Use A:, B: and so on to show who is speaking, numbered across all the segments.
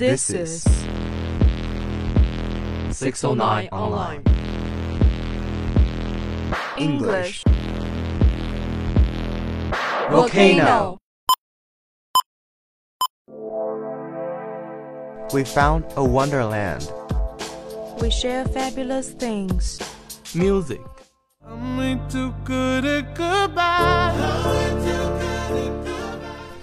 A: This is 609 Online
B: English.
A: Volcano.
B: We found a wonderland.
C: We share fabulous things.
A: Music.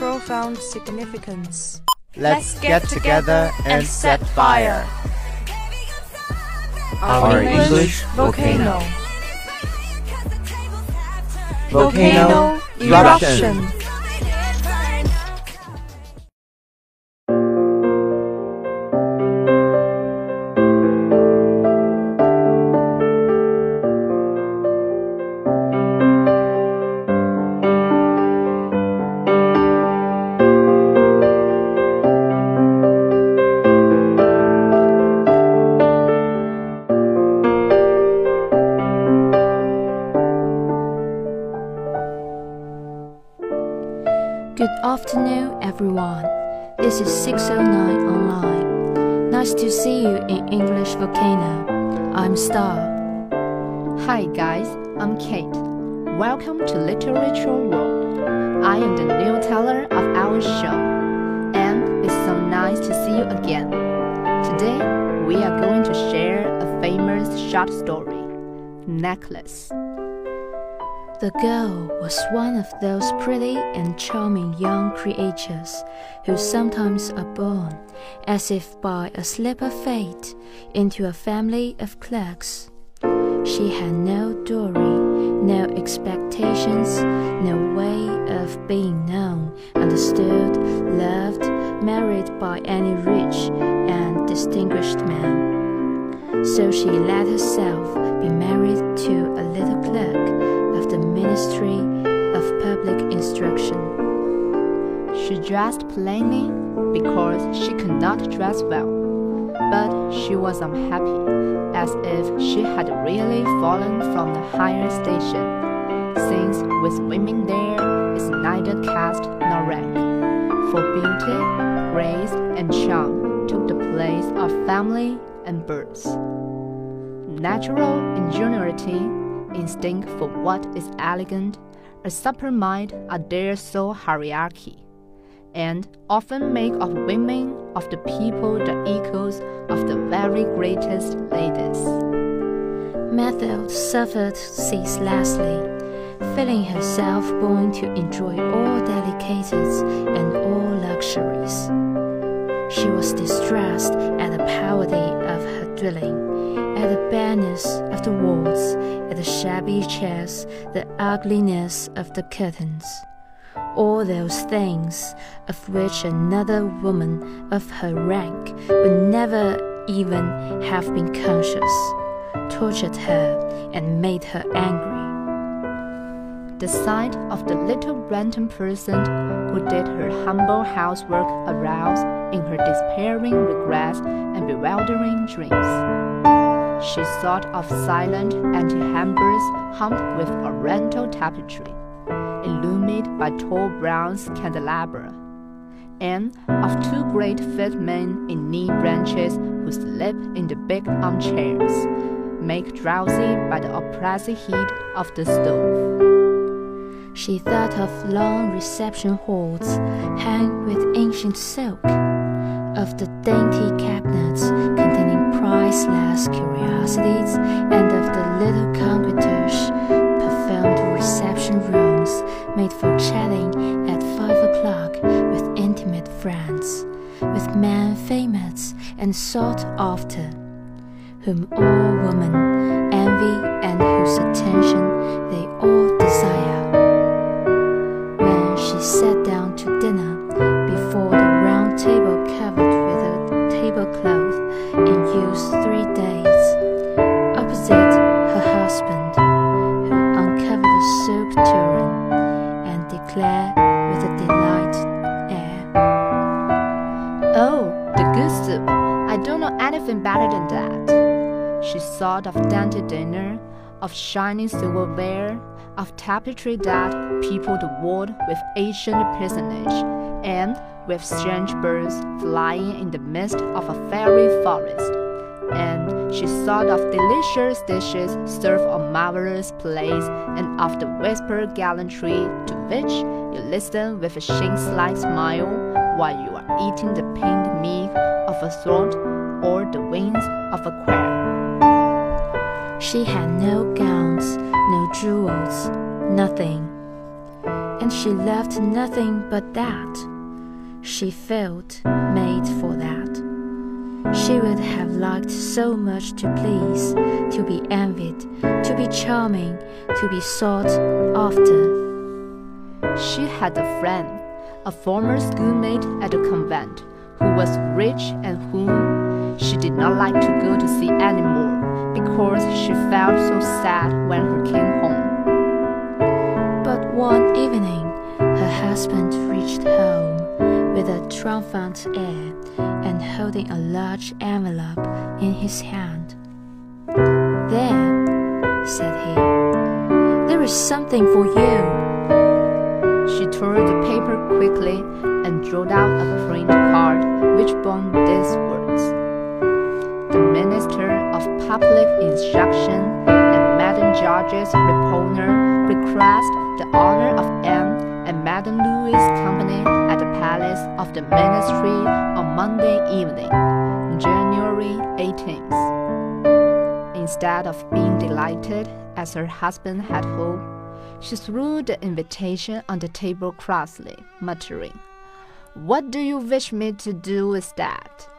C: Profound significance.
B: Let's get together and set fire.
A: Our English volcano.
B: Volcano
C: eruption.
B: eruption.
D: Afternoon, everyone. This is 609 Online. Nice to see you in English Volcano. I'm Star.
E: Hi guys, I'm Kate. Welcome to Literature World. I am the new teller of our show, and it's so nice to see you again. Today, we are going to share a famous short story, Necklace.
D: The girl was one of those pretty and charming young creatures who sometimes are born, as if by a slip of fate, into a family of clerks. She had no dowry, no expectations, no way of being known, understood, loved, married by any rich and distinguished man. So she let herself be married to a little clerk of the Ministry of Public Instruction.
E: She dressed plainly because she could not dress well, but she was unhappy, as if she had really fallen from the higher station, since with women there is neither caste nor rank. For beauty, grace, and charm took the place of family and birth. Natural ingenuity, instinct for what is elegant, a supper mind are their sole hierarchy, and often make of women of the people the equals of the very greatest ladies.
D: Mathilde suffered ceaselessly, feeling herself born to enjoy all delicacies and all luxuries. She was distressed at the poverty of her dwelling, at the bareness of the walls, at the shabby chairs, the ugliness of the curtains. All those things of which another woman of her rank would never even have been conscious tortured her and made her angry.
E: The sight of the little Breton person who did her humble housework aroused in her despairing regrets and bewildering dreams. She thought of silent antechambers hung with oriental tapestry, illumined by tall bronze candelabra, and of two great fat men in knee branches who sleep in the big armchairs, made drowsy by the oppressive heat of the stove.
D: She thought of long reception halls hung with ancient silk, of the dainty cabinets priceless curiosities, and of the little concierge perfumed reception rooms made for chatting at five o'clock with intimate friends, with men famous and sought after, whom all women
E: of shining silverware, of tapestry that peopled the wall with ancient personage, and with strange birds flying in the midst of a fairy forest. And she thought of delicious dishes served on marvelous plates, and of the whispered gallantry to which you listen with a sphinx-like smile while you are eating the pinned meat of a throat or the wings of a quail.
D: She had no gowns, no jewels, nothing. And she loved nothing but that. She felt made for that. She would have liked so much to please, to be envied, to be charming, to be sought after.
E: She had a friend, a former schoolmate at the convent, who was rich and whom she did not like to go to see anymore because she felt so sad when he came home.
D: But one evening, her husband reached home with a triumphant air and holding a large envelope in his hand. There, said he, there is something for you.
E: She tore the paper quickly and drew out a print card which bore these words The Minister Public Instruction and Madame Georges Ramponneau request the honor of Anne and Madame Loisel's company at the Palace of the Ministry on Monday evening, January 18th. Instead of being delighted as her husband had hoped, she threw the invitation on the table crossly, muttering, What do you wish me to do with that?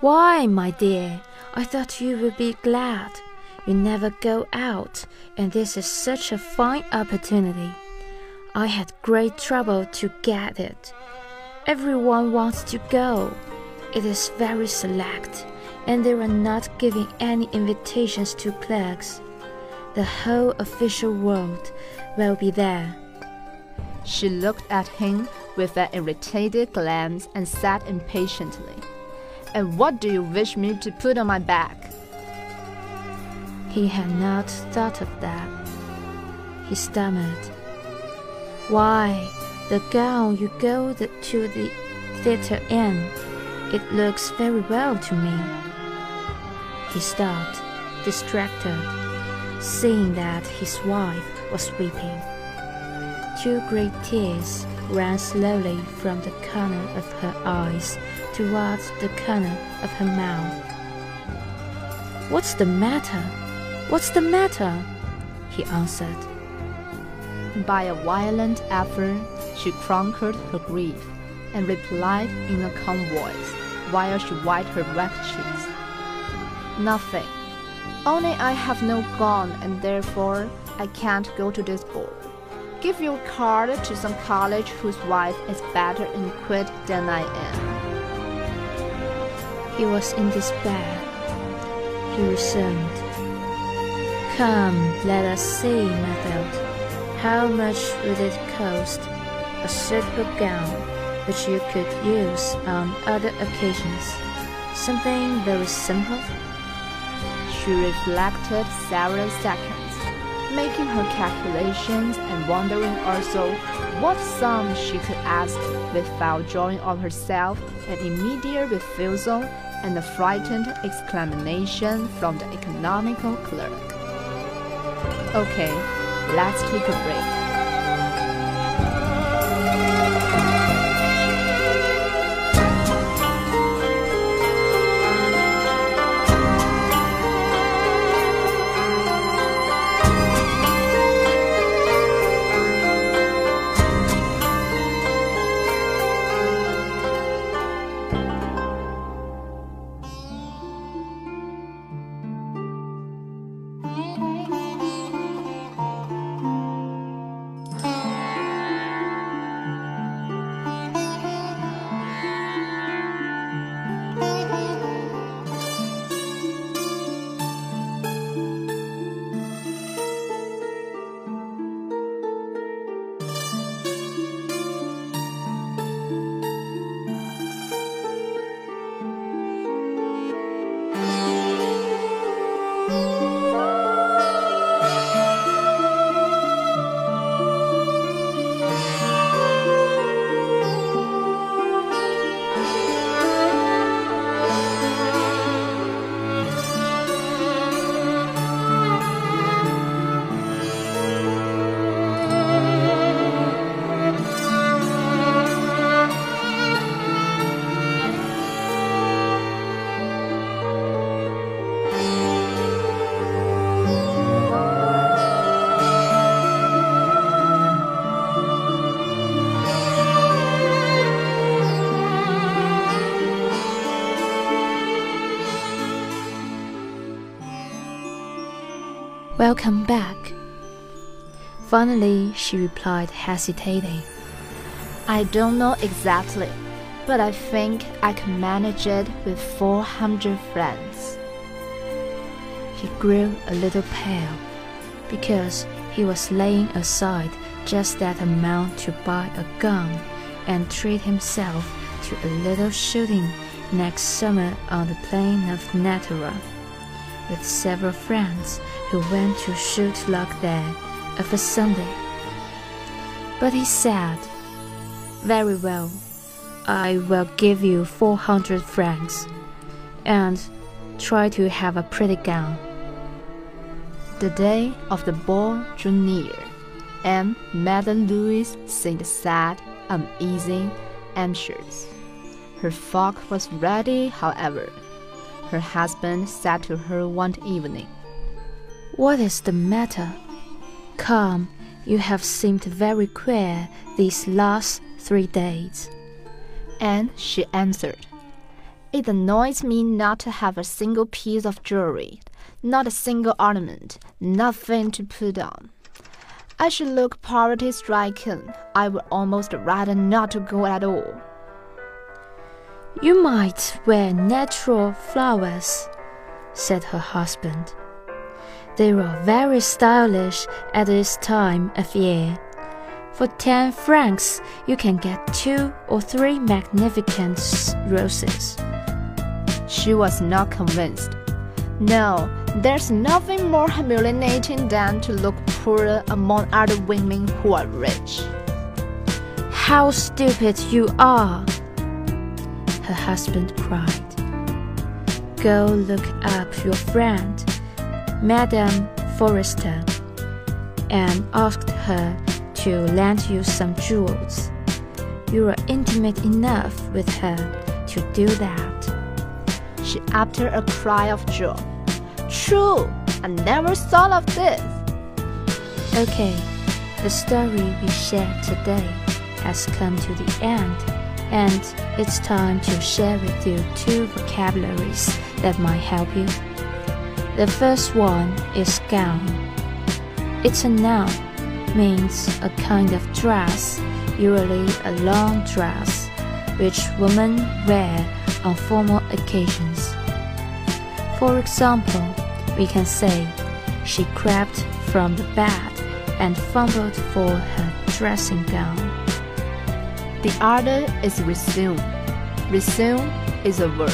D: Why, my dear, I thought you would be glad. You never go out, and this is such a fine opportunity. I had great trouble to get it. Everyone wants to go. It is very select, and they are not giving any invitations to clerks. The whole official world will be there.
E: She looked at him with an irritated glance and said impatiently, And what do you wish me to put on my back?
D: He had not thought of that. He stammered, Why, the gown you go the, to the theater in. It looks very well to me. He stopped, distracted, seeing that his wife was weeping. Two great tears ran slowly from the corner of her eyes towards the corner of her mouth. What's the matter? What's the matter? He answered.
E: By a violent effort, she conquered her grief and replied in a calm voice while she wiped her wet cheeks. Nothing. Only I have no gown and therefore I can't go to this ball. Give your card to some college whose wife is better in quid than I am.
D: He was in despair. He resumed. Come, let us see, Mathilde. How much would it cost? A suitable gown, which you could use on other occasions. Something very simple.
E: She reflected several seconds, making her calculations and wondering also what sum she could ask without drawing on herself an immediate refusal and a frightened exclamation from the economical clerk. Okay, let's take a break.
D: Welcome back. Finally, she replied, hesitating.
E: I don't know exactly, but I think I can manage it with 400 francs.
D: He grew a little pale because he was laying aside just that amount to buy a gun and treat himself to a little shooting next summer on the plain of Nanterre, with several friends who went to shoot luck there of a Sunday. But he said, Very well, I will give you 400 francs and try to have a pretty gown.
E: The day of the ball drew near, and Madame Loisel seemed sad, uneasy, anxious. Her frock was ready, however. Her husband said to her one evening,
D: What is the matter? Come, you have seemed very queer these last three days.
E: And she answered, It annoys me not to have a single piece of jewelry, not a single ornament, nothing to put on. I should look poverty stricken. I would almost rather not to go at all.
D: You might wear natural flowers, said her husband. They are very stylish at this time of year. For ten francs, you can get two or three magnificent roses.
E: She was not convinced. No, there's nothing more humiliating than to look poorer among other women who are rich.
D: How stupid you are! Her husband cried. Go look up your friend, Madame Forestier, and ask her to lend you some jewels. You are intimate enough with her to do that.
E: She uttered a cry of joy. True, I never thought of this.
D: Okay, the story we shared today has come to the end, and it's time to share with you two vocabularies that might help you. The first one is gown. It's a noun, means a kind of dress, usually a long dress, which women wear on formal occasions. For example, we can say she crept from the bed and fumbled for her dressing gown.
E: The other is resume. Resume is a verb.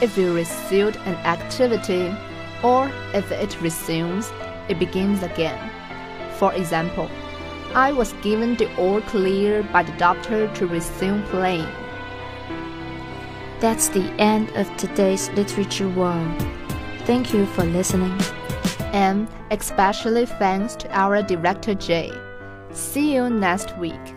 E: If you resume an activity, or if it resumes, it begins again. For example, I was given the all clear by the doctor to resume playing.
D: That's the end of today's Literature World. Thank you for listening.
E: And especially thanks to our director Jay. See you next week.